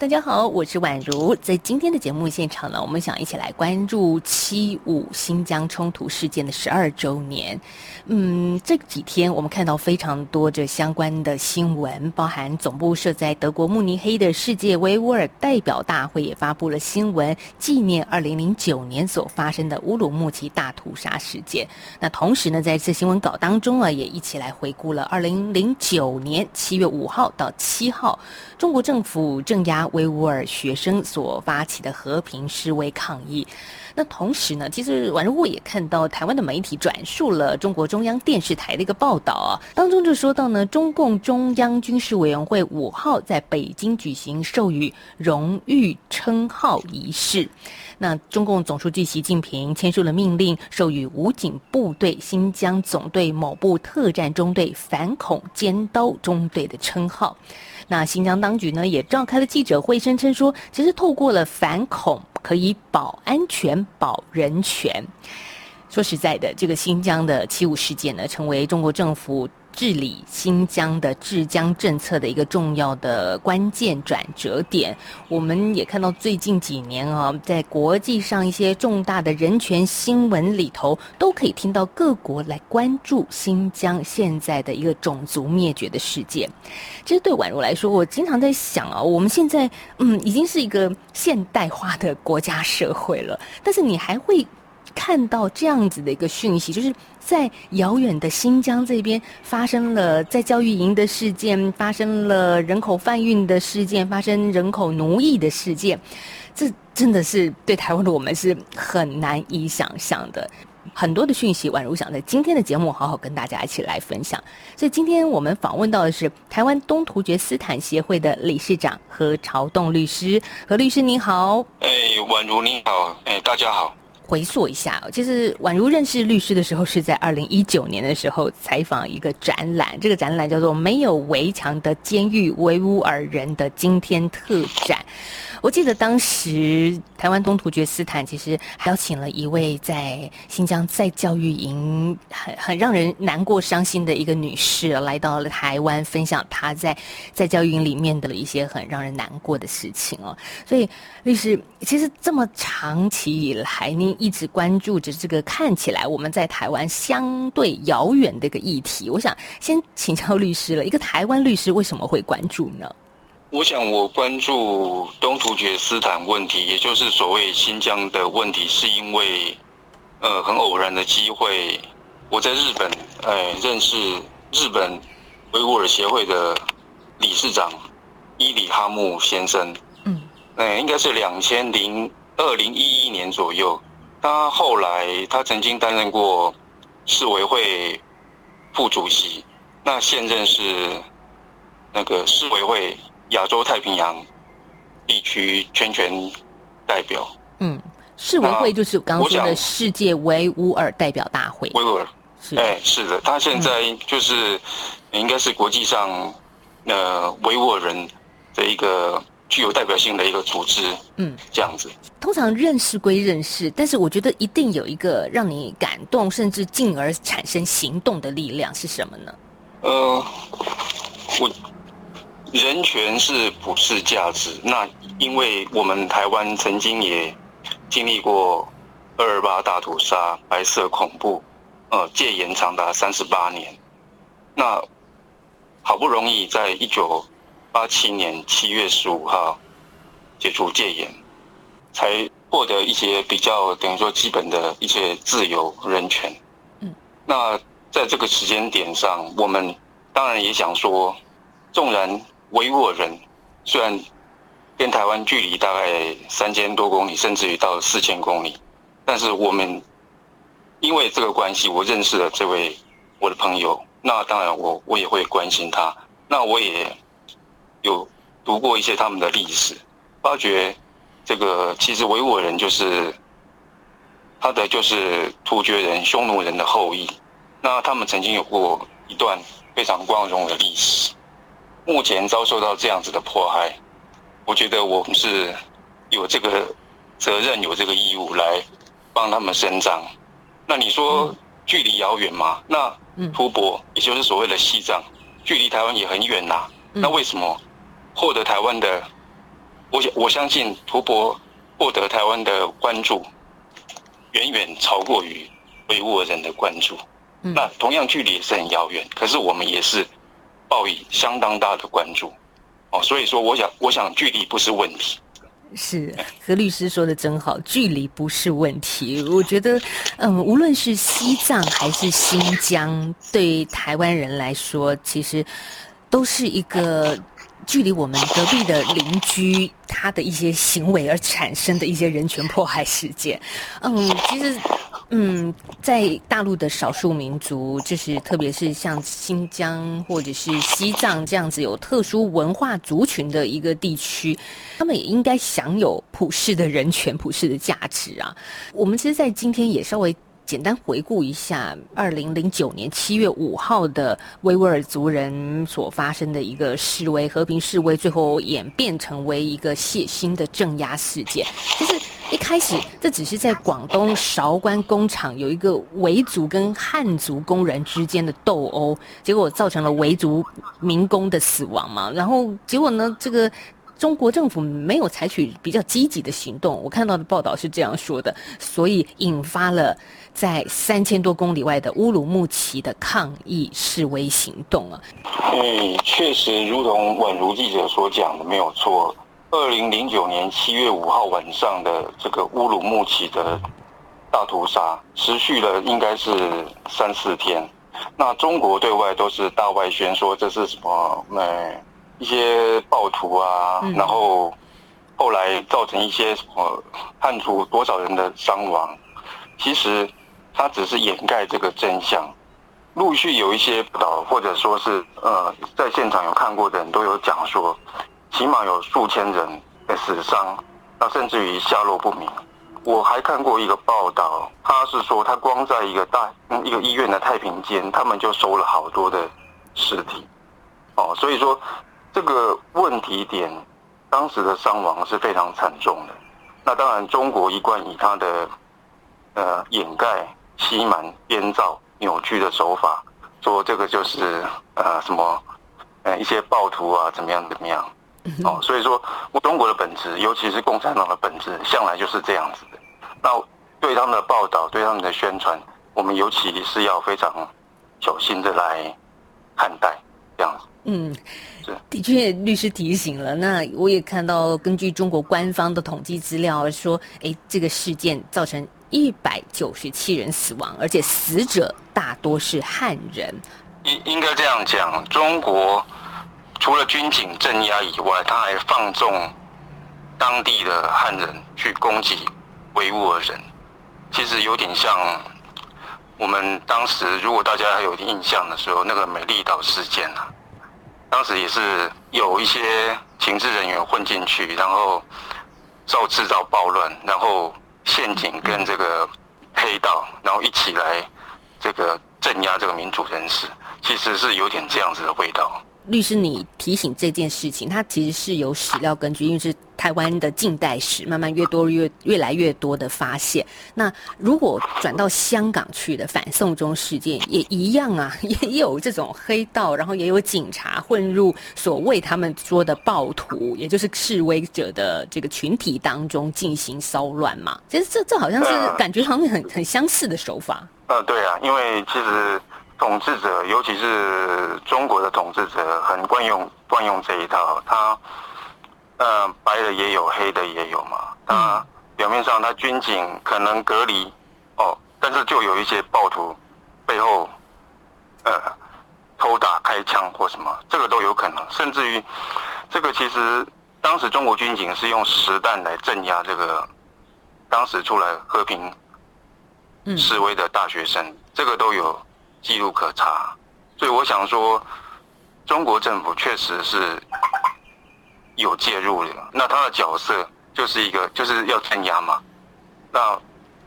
大家好，我是宛如。在今天的节目现场呢，我们想一起来关注七五新疆冲突事件的十二周年。嗯，这几天我们看到非常多这相关的新闻，包含总部设在德国慕尼黑的世界维吾尔代表大会也发布了新闻，纪念二零零九年所发生的乌鲁木齐大屠杀事件。那同时呢，在这新闻稿当中啊，也一起来回顾了二零零九年七月五号到七号，中国政府镇压维吾尔学生所发起的和平示威抗议。那同时呢，其实宛如我也看到台湾的媒体转述了中国中央电视台的一个报道啊，当中就说到呢，中共中央军事委员会五号在北京举行授予荣誉称号仪式。那中共总书记习近平签署了命令，授予武警部队新疆总队某部特战中队反恐尖刀中队的称号。那新疆当局呢，也召开了记者会，声称说，其实透过了反恐，可以保安全、保人权。说实在的，这个新疆的七五事件呢，成为中国政府。治理新疆的治疆政策的一个重要的关键转折点，我们也看到最近几年啊，在国际上一些重大的人权新闻里头，都可以听到各国来关注新疆现在的一个种族灭绝的事件。其实对宛如来说，我经常在想啊，我们现在嗯已经是一个现代化的国家社会了，但是你还会看到这样子的一个讯息，就是。在遥远的新疆这边发生了在教育营的事件，发生了人口贩运的事件，发生人口奴役的事件，这真的是对台湾的我们是很难以想象的。很多的讯息，宛如想在今天的节目好好跟大家一起来分享。所以今天我们访问到的是台湾东突厥斯坦协会的理事长何朝栋律师。何律师您好。哎，宛如你好。哎，大家好。回溯一下，其实宛如认识律师的时候，是在二零一九年的时候采访一个展览，这个展览叫做《没有围墙的监狱：维吾尔人的今天特展》。我记得当时台湾东突厥斯坦其实还邀请了一位在新疆在教育营很很让人难过伤心的一个女士来到了台湾，分享她在在教育营里面的一些很让人难过的事情哦。所以律师，其实这么长期以来，您一直关注着这个看起来我们在台湾相对遥远的一个议题，我想先请教律师了，一个台湾律师为什么会关注呢？我想，我关注东突厥斯坦问题，也就是所谓新疆的问题，是因为，呃，很偶然的机会，我在日本，呃，认识日本维吾尔协会的理事长伊里哈木先生，嗯，哎，应该是两千零二零一一年左右，他后来他曾经担任过市委会副主席，那现任是那个市委会。亚洲太平洋地区全权代表，嗯，世维会就是刚刚说的世界维吾尔代表大会。维吾尔是，哎，是的，他现在就是应该是国际上呃维吾尔人的一个具有代表性的一个组织，嗯，这样子。通常认识归认识，但是我觉得一定有一个让你感动，甚至进而产生行动的力量是什么呢？呃，我。人权是普世价值。那因为我们台湾曾经也经历过二二八大屠杀、白色恐怖，呃，戒严长达三十八年。那好不容易在一九八七年七月十五号解除戒严，才获得一些比较等于说基本的一些自由人权。嗯。那在这个时间点上，我们当然也想说，纵然。维吾尔人虽然跟台湾距离大概三千多公里，甚至于到四千公里，但是我们因为这个关系，我认识了这位我的朋友。那当然我，我我也会关心他。那我也有读过一些他们的历史，发觉这个其实维吾尔人就是他的就是突厥人、匈奴人的后裔。那他们曾经有过一段非常光荣的历史。目前遭受到这样子的迫害，我觉得我们是有这个责任、有这个义务来帮他们伸张。那你说距离遥远吗？那吐蕃，也就是所谓的西藏，距离台湾也很远呐、啊。那为什么获得台湾的？我我相信吐蕃获得台湾的关注，远远超过于维吾尔人的关注。那同样距离也是很遥远，可是我们也是报以相当大的关注。哦，所以说，我想，我想距离不是问题。是何律师说的真好，距离不是问题。我觉得，嗯，无论是西藏还是新疆，对台湾人来说，其实都是一个。距离我们隔壁的邻居，他的一些行为而产生的一些人权迫害事件，嗯，其实，嗯，在大陆的少数民族，就是特别是像新疆或者是西藏这样子有特殊文化族群的一个地区，他们也应该享有普世的人权、普世的价值啊。我们其实，在今天也稍微。简单回顾一下，二零零九年七月五号的维吾尔族人所发生的一个示威，和平示威，最后演变成为一个血腥的镇压事件。就是一开始，这只是在广东韶关工厂有一个维族跟汉族工人之间的斗殴，结果造成了维族民工的死亡嘛。然后结果呢，这个。中国政府没有采取比较积极的行动，我看到的报道是这样说的，所以引发了在三千多公里外的乌鲁木齐的抗议示威行动啊。嗯，确实，如同宛如记者所讲的，没有错。二零零九年七月五号晚上的这个乌鲁木齐的大屠杀，持续了应该是三四天。那中国对外都是大外宣说这是什么？嗯一些暴徒啊，然后后来造成一些什么判处多少人的伤亡，其实他只是掩盖这个真相。陆续有一些报道，或者说是呃，在现场有看过的人都有讲说，起码有数千人的死伤，那甚至于下落不明。我还看过一个报道，他是说他光在一个大一个医院的太平间，他们就收了好多的尸体。哦，所以说。这个问题点，当时的伤亡是非常惨重的。那当然，中国一贯以他的呃掩盖、欺瞒、编造、扭曲的手法，说这个就是呃什么呃一些暴徒啊怎么样怎么样哦。所以说，我中国的本质，尤其是共产党的本质，向来就是这样子的。那对他们的报道、对他们的宣传，我们尤其是要非常小心的来看待这样子。嗯，的确，律师提醒了。那我也看到，根据中国官方的统计资料说，哎，这个事件造成一百九十七人死亡，而且死者大多是汉人。应应该这样讲，中国除了军警镇压以外，他还放纵当地的汉人去攻击维吾尔人。其实有点像我们当时，如果大家还有印象的时候，那个美丽岛事件啊。当时也是有一些情治人员混进去，然后造制造暴乱，然后陷阱跟这个黑道，然后一起来这个镇压这个民主人士，其实是有点这样子的味道。律师，你提醒这件事情，它其实是有史料根据，因为是台湾的近代史，慢慢越多越越来越多的发现。那如果转到香港去的反送中事件，也一样啊，也有这种黑道，然后也有警察混入所谓他们说的暴徒，也就是示威者的这个群体当中进行骚乱嘛。其实这这好像是感觉好像很很相似的手法。呃，对啊，因为其实。统治者，尤其是中国的统治者，很惯用惯用这一套。他，呃，白的也有，黑的也有嘛。他表面上他军警可能隔离，哦，但是就有一些暴徒背后，呃，偷打、开枪或什么，这个都有可能。甚至于，这个其实当时中国军警是用实弹来镇压这个当时出来和平示威的大学生，这个都有。记录可查，所以我想说，中国政府确实是有介入的。那他的角色就是一个，就是要镇压嘛。那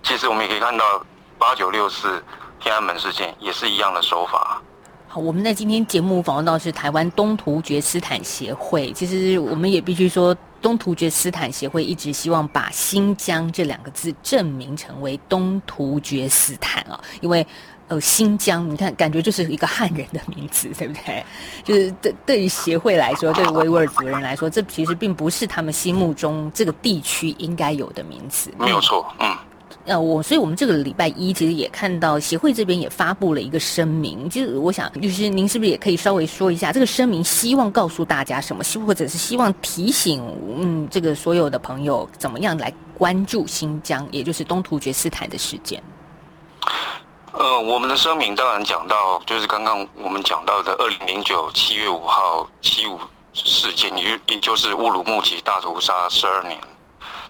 其实我们也可以看到，八九六四天安门事件也是一样的手法。好，我们在今天节目访问到是台湾东突厥斯坦协会。其实我们也必须说，东突厥斯坦协会一直希望把新疆这两个字证明成为东突厥斯坦啊，因为呃新疆，你看感觉就是一个汉人的名字，对不对？就是对对于协会来说，对于维吾尔族人来说，这其实并不是他们心目中这个地区应该有的名字。没有错，嗯。呃，我所以，我们这个礼拜一其实也看到协会这边也发布了一个声明，就是我想律师您是不是也可以稍微说一下这个声明，希望告诉大家什么，或者是希望提醒嗯这个所有的朋友怎么样来关注新疆，也就是东突厥斯坦的事件。呃，我们的声明当然讲到，就是刚刚我们讲到的二零零九七月五号七五事件，也也就是乌鲁木齐大屠杀十二年，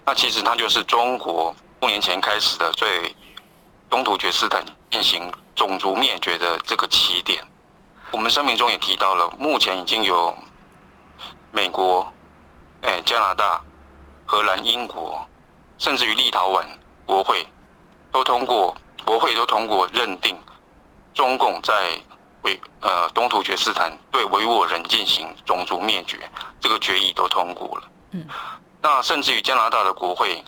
那其实它就是中国。多年前开始的对东突厥斯坦进行种族灭绝的这个起点，我们声明中也提到了，目前已经有美国、哎加拿大、荷兰、英国，甚至于立陶宛国会都通过国会都通过认定中共在维呃东突厥斯坦对维吾尔人进行种族灭绝这个决议都通过了。嗯，那甚至于加拿大的国会。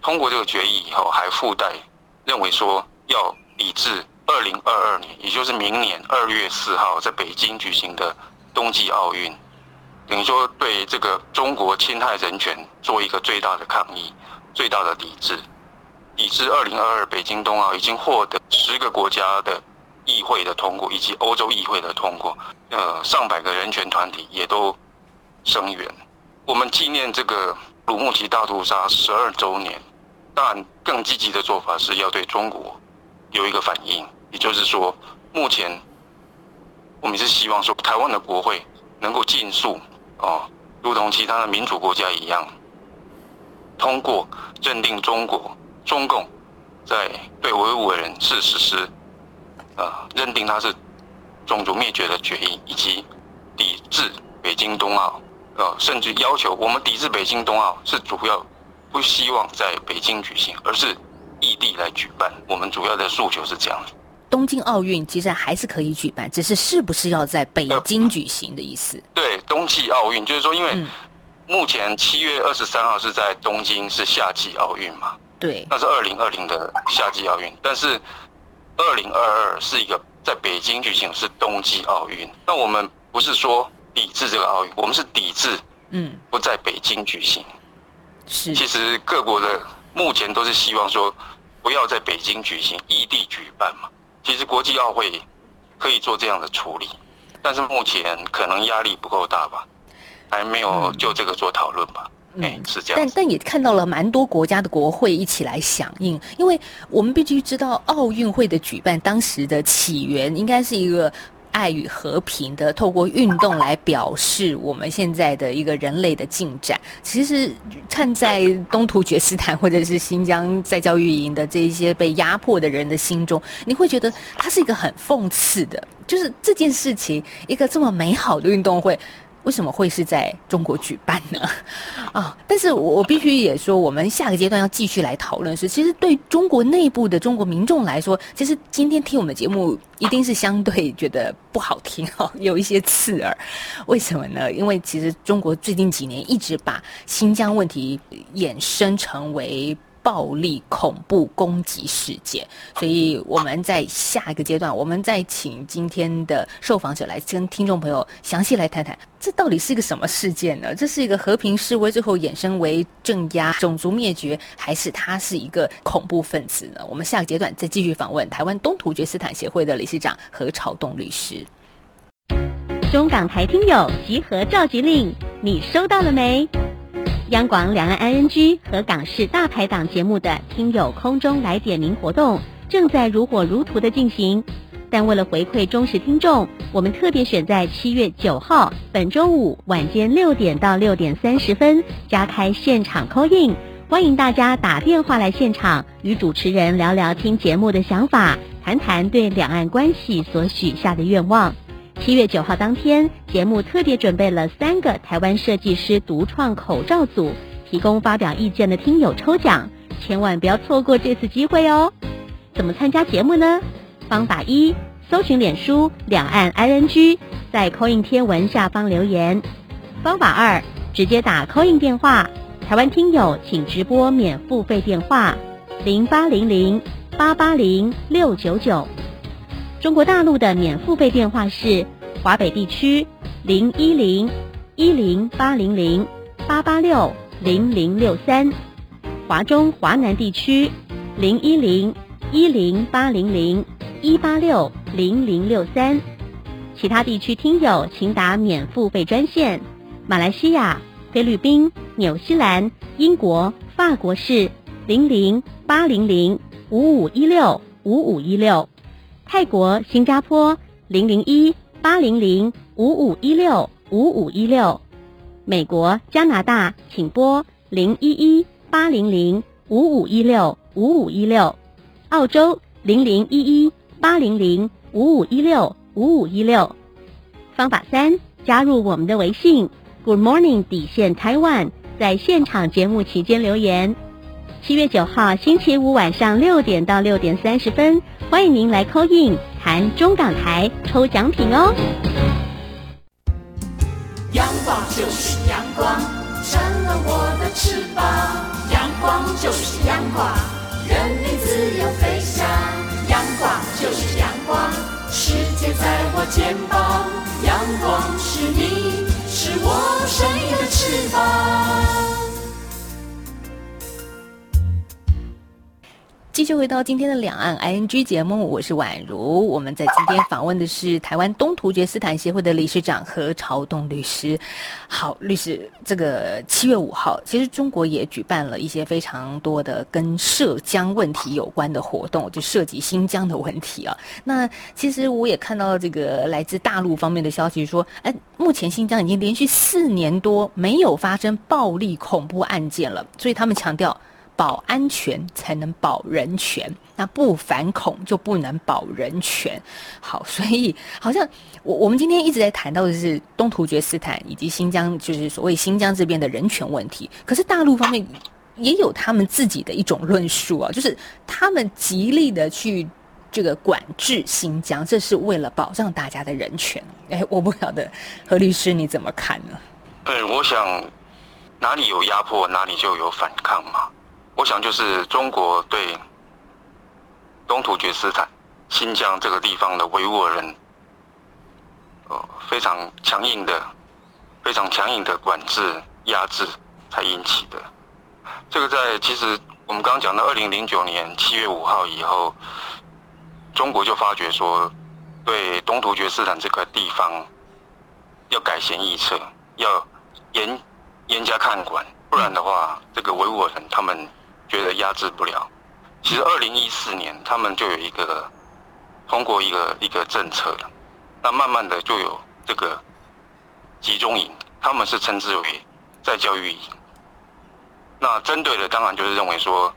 通过这个决议以后，还附带认为说要抵制二零二二年，也就是明年二月四号在北京举行的冬季奥运，等于说对这个中国侵害人权做一个最大的抗议、最大的抵制。抵制二零二二北京冬奥已经获得十个国家的议会的通过，以及欧洲议会的通过。呃，上百个人权团体也都声援。我们纪念这个鲁木齐大屠杀十二周年。当然，更积极的做法是要对中国有一个反应，也就是说，目前我们是希望说，台湾的国会能够尽速哦，如同其他的民主国家一样，通过认定中国中共在对维吾尔人是实施啊，认定他是种族灭绝的决议，以及抵制北京冬奥，呃，甚至要求我们抵制北京冬奥是主要。不希望在北京举行，而是异地来举办。我们主要的诉求是这样的。东京奥运其实还是可以举办，只是是不是要在北京举行的意思。呃、对，冬季奥运就是说，因为目前七月二十三号是在东京是夏季奥运嘛？对，那是二零二零的夏季奥运，但是二零二二是一个在北京举行是冬季奥运。那我们不是说抵制这个奥运，我们是抵制，嗯，不在北京举行。是，其实各国的目前都是希望说，不要在北京举行，异地举办嘛。其实国际奥会可以做这样的处理，但是目前可能压力不够大吧，还没有就这个做讨论吧。嗯，哎，是这样。但但也看到了蛮多国家的国会一起来响应，因为我们必须知道奥运会的举办当时的起源应该是一个。爱与和平的，透过运动来表示我们现在的一个人类的进展。其实，看在东突厥斯坦或者是新疆在教育营的这一些被压迫的人的心中，你会觉得它是一个很讽刺的，就是这件事情，一个这么美好的运动会。为什么会是在中国举办呢？啊！但是我必须也说，我们下个阶段要继续来讨论是，其实对中国内部的中国民众来说，其实今天听我们的节目一定是相对觉得不好听哈，有一些刺耳。为什么呢？因为其实中国最近几年一直把新疆问题衍生成为。暴力恐怖攻击事件，所以我们在下一个阶段，我们再请今天的受访者来跟听众朋友详细来谈谈，这到底是一个什么事件呢？这是一个和平示威，最后衍生为镇压、种族灭绝，还是他是一个恐怖分子呢？我们下个阶段再继续访问台湾东突厥斯坦协会的理事长何朝栋律师。中港台听友集合召集令，你收到了没？央广两岸 ING 和港视大排档节目的听友空中来点名活动正在如火如荼的进行，但为了回馈忠实听众，我们特别选在七月九号本周五晚间六点到六点三十分加开现场 call in，欢迎大家打电话来现场与主持人聊聊听节目的想法，谈谈对两岸关系所许下的愿望。七月九号当天，节目特别准备了三个台湾设计师独创口罩组，提供发表意见的听友抽奖，千万不要错过这次机会哦！怎么参加节目呢？方法一：搜寻脸书两岸 ING，在 “Coin 天文下方留言。方法二：直接打 Coin 电话，台湾听友请直拨免付费电话零八零零八八零六九九。中国大陆的免付费电话是华北地区零一零一零八零零八八六零零六三，华中华南地区零一零一零八零零一八六零零六三，其他地区听友请打免付费专线。马来西亚、菲律宾、纽西兰、英国、法国是零零八零零五五一六五五一六；泰国、新加坡零零一八零零五五一六五五一六；美国、加拿大请拨零一一八零零五五一六五五一六；澳洲零零一一八零零五五一六五五一六。方法三：加入我们的微信。Good morning，底线台湾在现场节目期间留言。七月九号星期五晚上六点到六点三十分，欢迎您来 call in 谈中港台抽奖品哦。阳光就是阳光，成了我的翅膀。阳光就是阳光，人民自由飞翔。阳光就是阳光，世界在我肩膀。阳光是你。是我生命的翅膀。继续回到今天的两岸 ING 节目，我是宛如。我们在今天访问的是台湾东突厥斯坦协会的理事长何朝栋律师。好，律师，这个七月五号，其实中国也举办了一些非常多的跟涉疆问题有关的活动，就涉及新疆的问题啊。那其实我也看到这个来自大陆方面的消息说，哎，目前新疆已经连续四年多没有发生暴力恐怖案件了，所以他们强调。保安全才能保人权，那不反恐就不能保人权。好，所以好像我我们今天一直在谈到的是东突厥斯坦以及新疆，就是所谓新疆这边的人权问题。可是大陆方面也有他们自己的一种论述啊，就是他们极力的去这个管制新疆，这是为了保障大家的人权。哎，我不晓得何律师你怎么看呢？对，我想哪里有压迫，哪里就有反抗嘛。我想，就是中国对东突厥斯坦、新疆这个地方的维吾尔人，呃，非常强硬的、非常强硬的管制、压制才引起的。这个在其实我们刚刚讲到二零零九年七月五号以后，中国就发觉说，对东突厥斯坦这个地方要改弦易辙，要严严加看管，不然的话，这个维吾尔人他们。觉得压制不了。其实，二零一四年他们就有一个通过一个一个政策了，那慢慢的就有这个集中营，他们是称之为再教育营。那针对的当然就是认为说，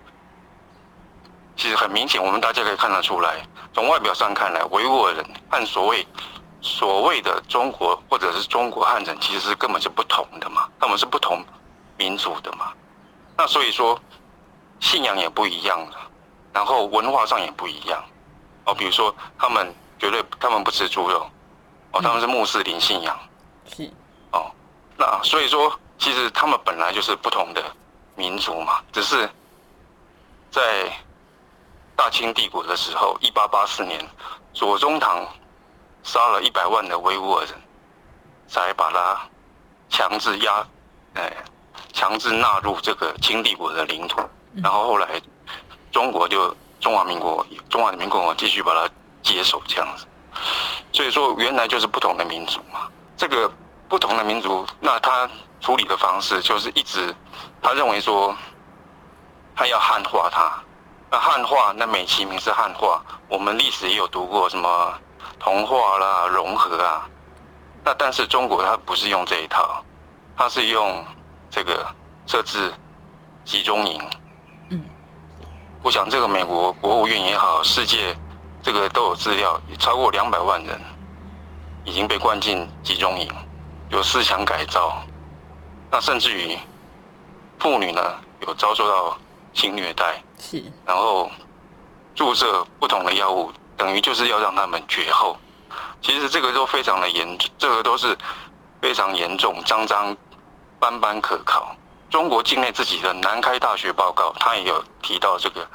其实很明显，我们大家可以看得出来，从外表上看来，维吾尔人和所谓所谓的中国或者是中国汉人，其实是根本是不同的嘛，他们是不同民族的嘛。那所以说。信仰也不一样了，然后文化上也不一样，哦，比如说他们绝对他们不吃猪肉，哦，他们是穆斯林信仰，是，哦，那所以说其实他们本来就是不同的民族嘛，只是在大清帝国的时候，一八八四年左宗棠杀了一百万的维吾尔人，才把他强制压，哎，强制纳入这个清帝国的领土。然后后来，中国就中华民国、中华人民共和国继续把它接手这样子，所以说原来就是不同的民族嘛。这个不同的民族，那他处理的方式就是一直他认为说，他要汉化它。那汉化，那美其名是汉化，我们历史也有读过什么同化啦、融合啊。那但是中国它不是用这一套，它是用这个设置集中营。我想，这个美国国务院也好，世界这个都有资料，超过两百万人已经被关进集中营，有思想改造，那甚至于妇女呢有遭受到性虐待，是，然后注射不同的药物，等于就是要让他们绝后。其实这个都非常的严，这个都是非常严重、张张、斑斑可考。中国境内自己的南开大学报告，他也有提到这个，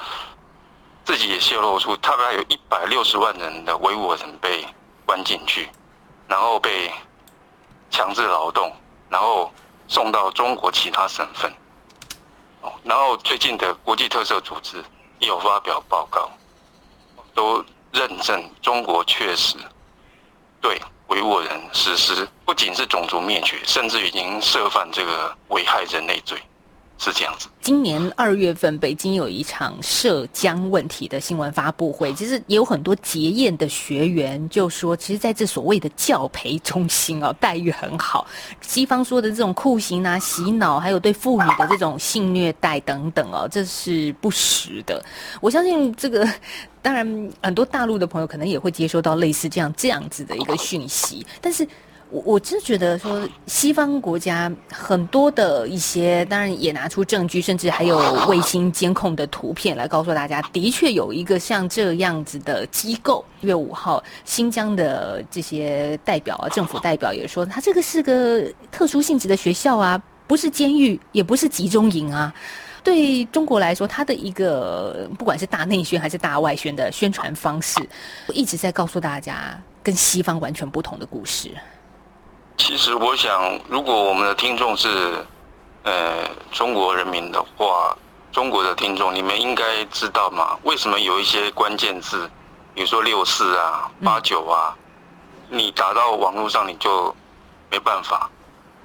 自己也泄露出大概有一百六十万人的维吾尔人被关进去，然后被强制劳动，然后送到中国其他省份。哦，然后最近的国际特色组织也有发表报告，都认证中国确实对维吾尔人实施。不仅是种族灭绝，甚至已经涉犯这个危害人类罪，是这样子。今年二月份，北京有一场涉疆问题的新闻发布会，其实也有很多结验的学员就说，其实在这所谓的教培中心哦，待遇很好。西方说的这种酷刑啊、洗脑，还有对妇女的这种性虐待等等哦，这是不实的。我相信这个，当然很多大陆的朋友可能也会接收到类似这样这样子的一个讯息，但是。我我真觉得说，西方国家很多的一些，当然也拿出证据，甚至还有卫星监控的图片来告诉大家，的确有一个像这样子的机构。一月五号，新疆的这些代表啊，政府代表也说，他这个是个特殊性质的学校啊，不是监狱，也不是集中营啊。对中国来说，他的一个不管是大内宣还是大外宣的宣传方式，一直在告诉大家跟西方完全不同的故事。其实我想，如果我们的听众是，呃，中国人民的话，中国的听众，你们应该知道嘛？为什么有一些关键字，比如说六四啊、八九啊，你打到网络上你就没办法，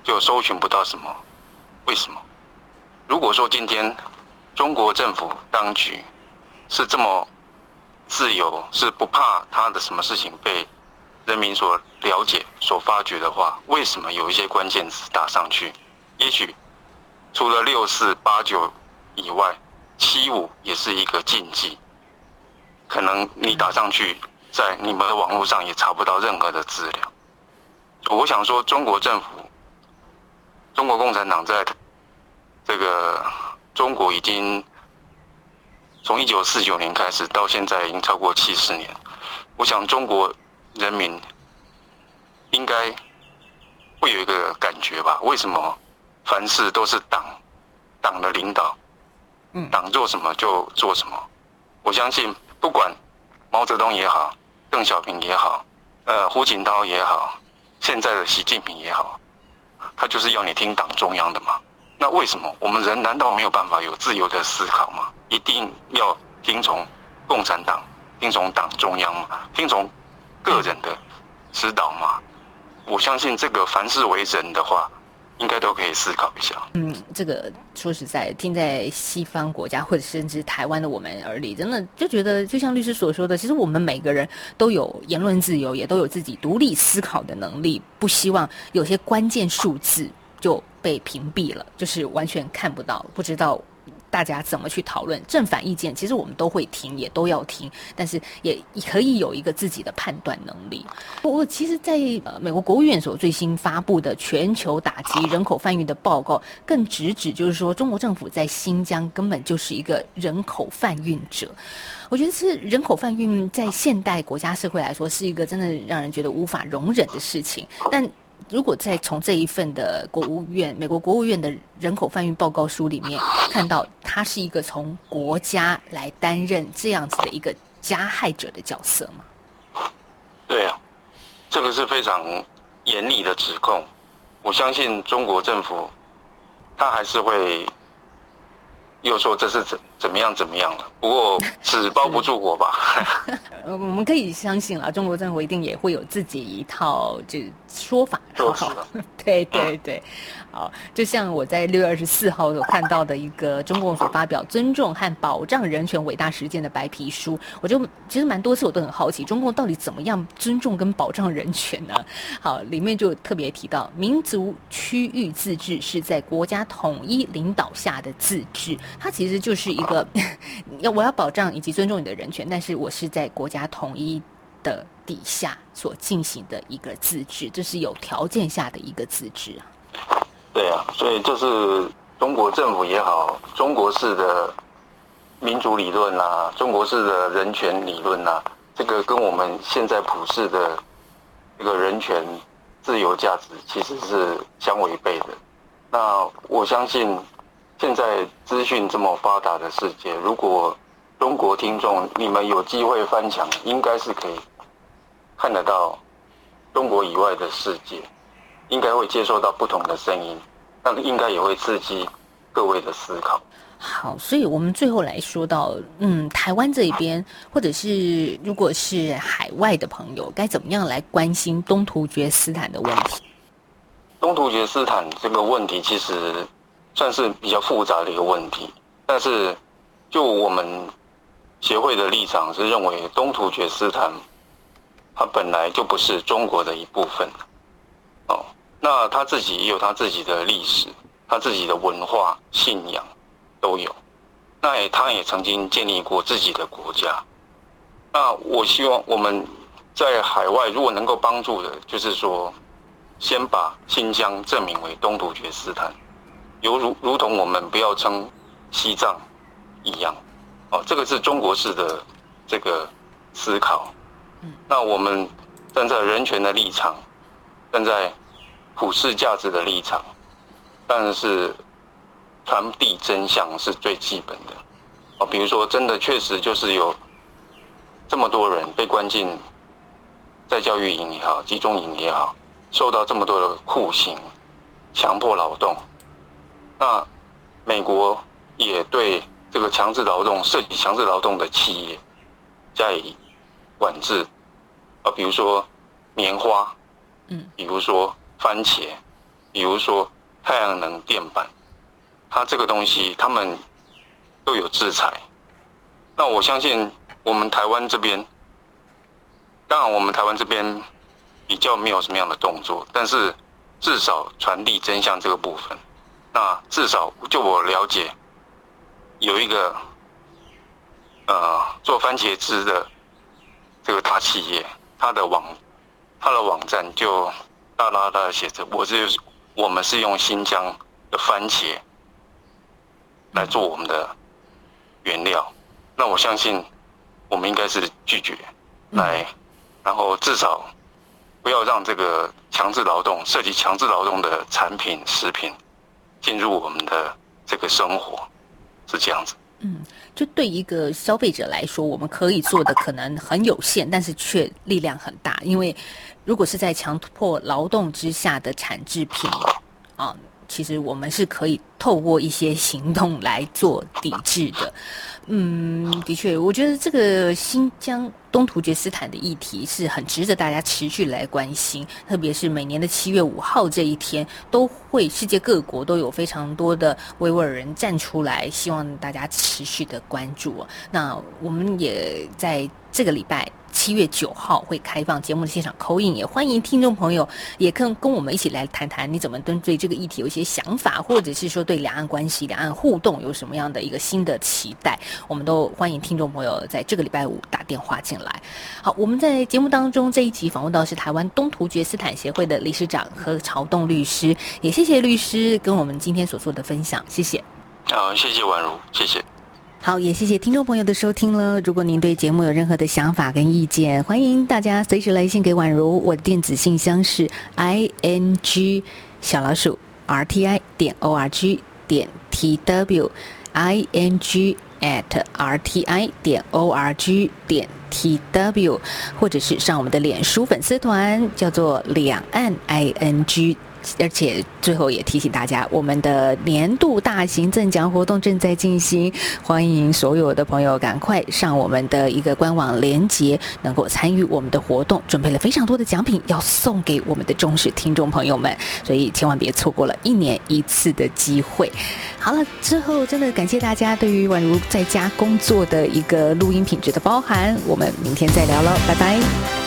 就搜寻不到什么？为什么？如果说今天中国政府当局是这么自由，是不怕他的什么事情被人民所了解、所发掘的话，为什么有一些关键词打上去？也许除了六四八九以外，七五也是一个禁忌。可能你打上去，在你们的网络上也查不到任何的资料。我想说，中国政府、中国共产党在这个中国已经从一九四九年开始到现在，已经超过七十年。我想中国。人民应该会有一个感觉吧？为什么凡事都是党党的领导？嗯，党做什么就做什么。我相信，不管毛泽东也好，邓小平也好，呃，胡锦涛也好，现在的习近平也好，他就是要你听党中央的嘛。那为什么我们人难道没有办法有自由的思考吗？一定要听从共产党，听从党中央吗？听从？个人的指导嘛，我相信这个凡事为人的话，应该都可以思考一下。嗯，这个说实在，听在西方国家或者甚至台湾的我们耳里，真的就觉得，就像律师所说的，其实我们每个人都有言论自由，也都有自己独立思考的能力。不希望有些关键数字就被屏蔽了，就是完全看不到，不知道。大家怎么去讨论正反意见？其实我们都会听，也都要听，但是也可以有一个自己的判断能力。不过，其实，在呃美国国务院所最新发布的全球打击人口贩运的报告，更直指就是说，中国政府在新疆根本就是一个人口贩运者。我觉得是人口贩运在现代国家社会来说，是一个真的让人觉得无法容忍的事情。但如果再从这一份的国务院、美国国务院的人口贩运报告书里面看到，他是一个从国家来担任这样子的一个加害者的角色吗？对啊，这个是非常严厉的指控。我相信中国政府，他还是会。又说这是怎怎么样怎么样了？不过纸包不住火吧？我们可以相信了，中国政府一定也会有自己一套就说法。好好 对对对，好，就像我在六月二十四号有看到的一个中共所发表尊重和保障人权伟大实践的白皮书，我就其实蛮多次我都很好奇，中共到底怎么样尊重跟保障人权呢？好，里面就特别提到，民族区域自治是在国家统一领导下的自治。它其实就是一个，要我要保障以及尊重你的人权，但是我是在国家统一的底下所进行的一个自治，这是有条件下的一个自治啊。对啊，所以就是中国政府也好，中国式的民主理论啊，中国式的人权理论啊，这个跟我们现在普世的这个人权自由价值其实是相违背的。那我相信，现在资讯这么发达的世界，如果中国听众你们有机会翻墙，应该是可以看得到中国以外的世界，应该会接受到不同的声音，那应该也会刺激各位的思考。好，所以我们最后来说到，嗯，台湾这一边，或者是如果是海外的朋友，该怎么样来关心东突厥斯坦的问题？东突厥斯坦这个问题其实算是比较复杂的一个问题，但是就我们协会的立场是认为，东突厥斯坦它本来就不是中国的一部分，哦，那他自己也有他自己的历史，他自己的文化信仰。都有，那也他也曾经建立过自己的国家。那我希望我们在海外如果能够帮助的，就是说，先把新疆正名为东突厥斯坦，犹如如同我们不要称西藏一样。哦，这个是中国式的这个思考。那我们站在人权的立场，站在普世价值的立场，但是。传递真相是最基本的，哦，比如说，真的确实就是有这么多人被关进在教育营也好，集中营也好，受到这么多的酷刑、强迫劳动，那美国也对这个强制劳动、涉及强制劳动的企业加以管制，啊，比如说棉花，嗯，比如说番茄，比如说太阳能电板。它这个东西，他们都有制裁。那我相信我们台湾这边，当然我们台湾这边比较没有什么样的动作，但是至少传递真相这个部分，那至少就我了解，有一个呃做番茄汁的这个大企业，他的网他的网站就大大大的写着，我是我们是用新疆的番茄。来做我们的原料，那我相信我们应该是拒绝来，然后至少不要让这个强制劳动、涉及强制劳动的产品、食品进入我们的这个生活，是这样子。嗯，就对一个消费者来说，我们可以做的可能很有限，但是却力量很大，因为如果是在强迫劳动之下的产制品啊。其实我们是可以透过一些行动来做抵制的。嗯，的确，我觉得这个新疆东突厥斯坦的议题是很值得大家持续来关心，特别是每年的七月五号这一天，都会世界各国都有非常多的维吾尔人站出来，希望大家持续的关注。那我们也在这个礼拜。七月九号会开放节目的现场 call in，也欢迎听众朋友也跟跟我们一起来谈谈，你怎么针对这个议题有一些想法，或者是说对两岸关系、两岸互动有什么样的一个新的期待，我们都欢迎听众朋友在这个礼拜五打电话进来。好，我们在节目当中这一集访问到是台湾东突厥斯坦协会的理事长和朝栋律师，也谢谢律师跟我们今天所做的分享，谢谢。好，谢谢婉如，谢谢。好，也谢谢听众朋友的收听了。如果您对节目有任何的想法跟意见，欢迎大家随时来信给婉如。我的电子信箱是 i n g 小老鼠 r t i 点 o r g 点 t w i n g at r t i 点 o r g 点 t w，或者是上我们的脸书粉丝团，叫做两岸 i n g。而且最后也提醒大家，我们的年度大型赠奖活动正在进行，欢迎所有的朋友赶快上我们的一个官网连接，能够参与我们的活动。准备了非常多的奖品要送给我们的忠实听众朋友们，所以千万别错过了一年一次的机会。好了，之后真的感谢大家对于宛如在家工作的一个录音品质的包涵，我们明天再聊喽，拜拜。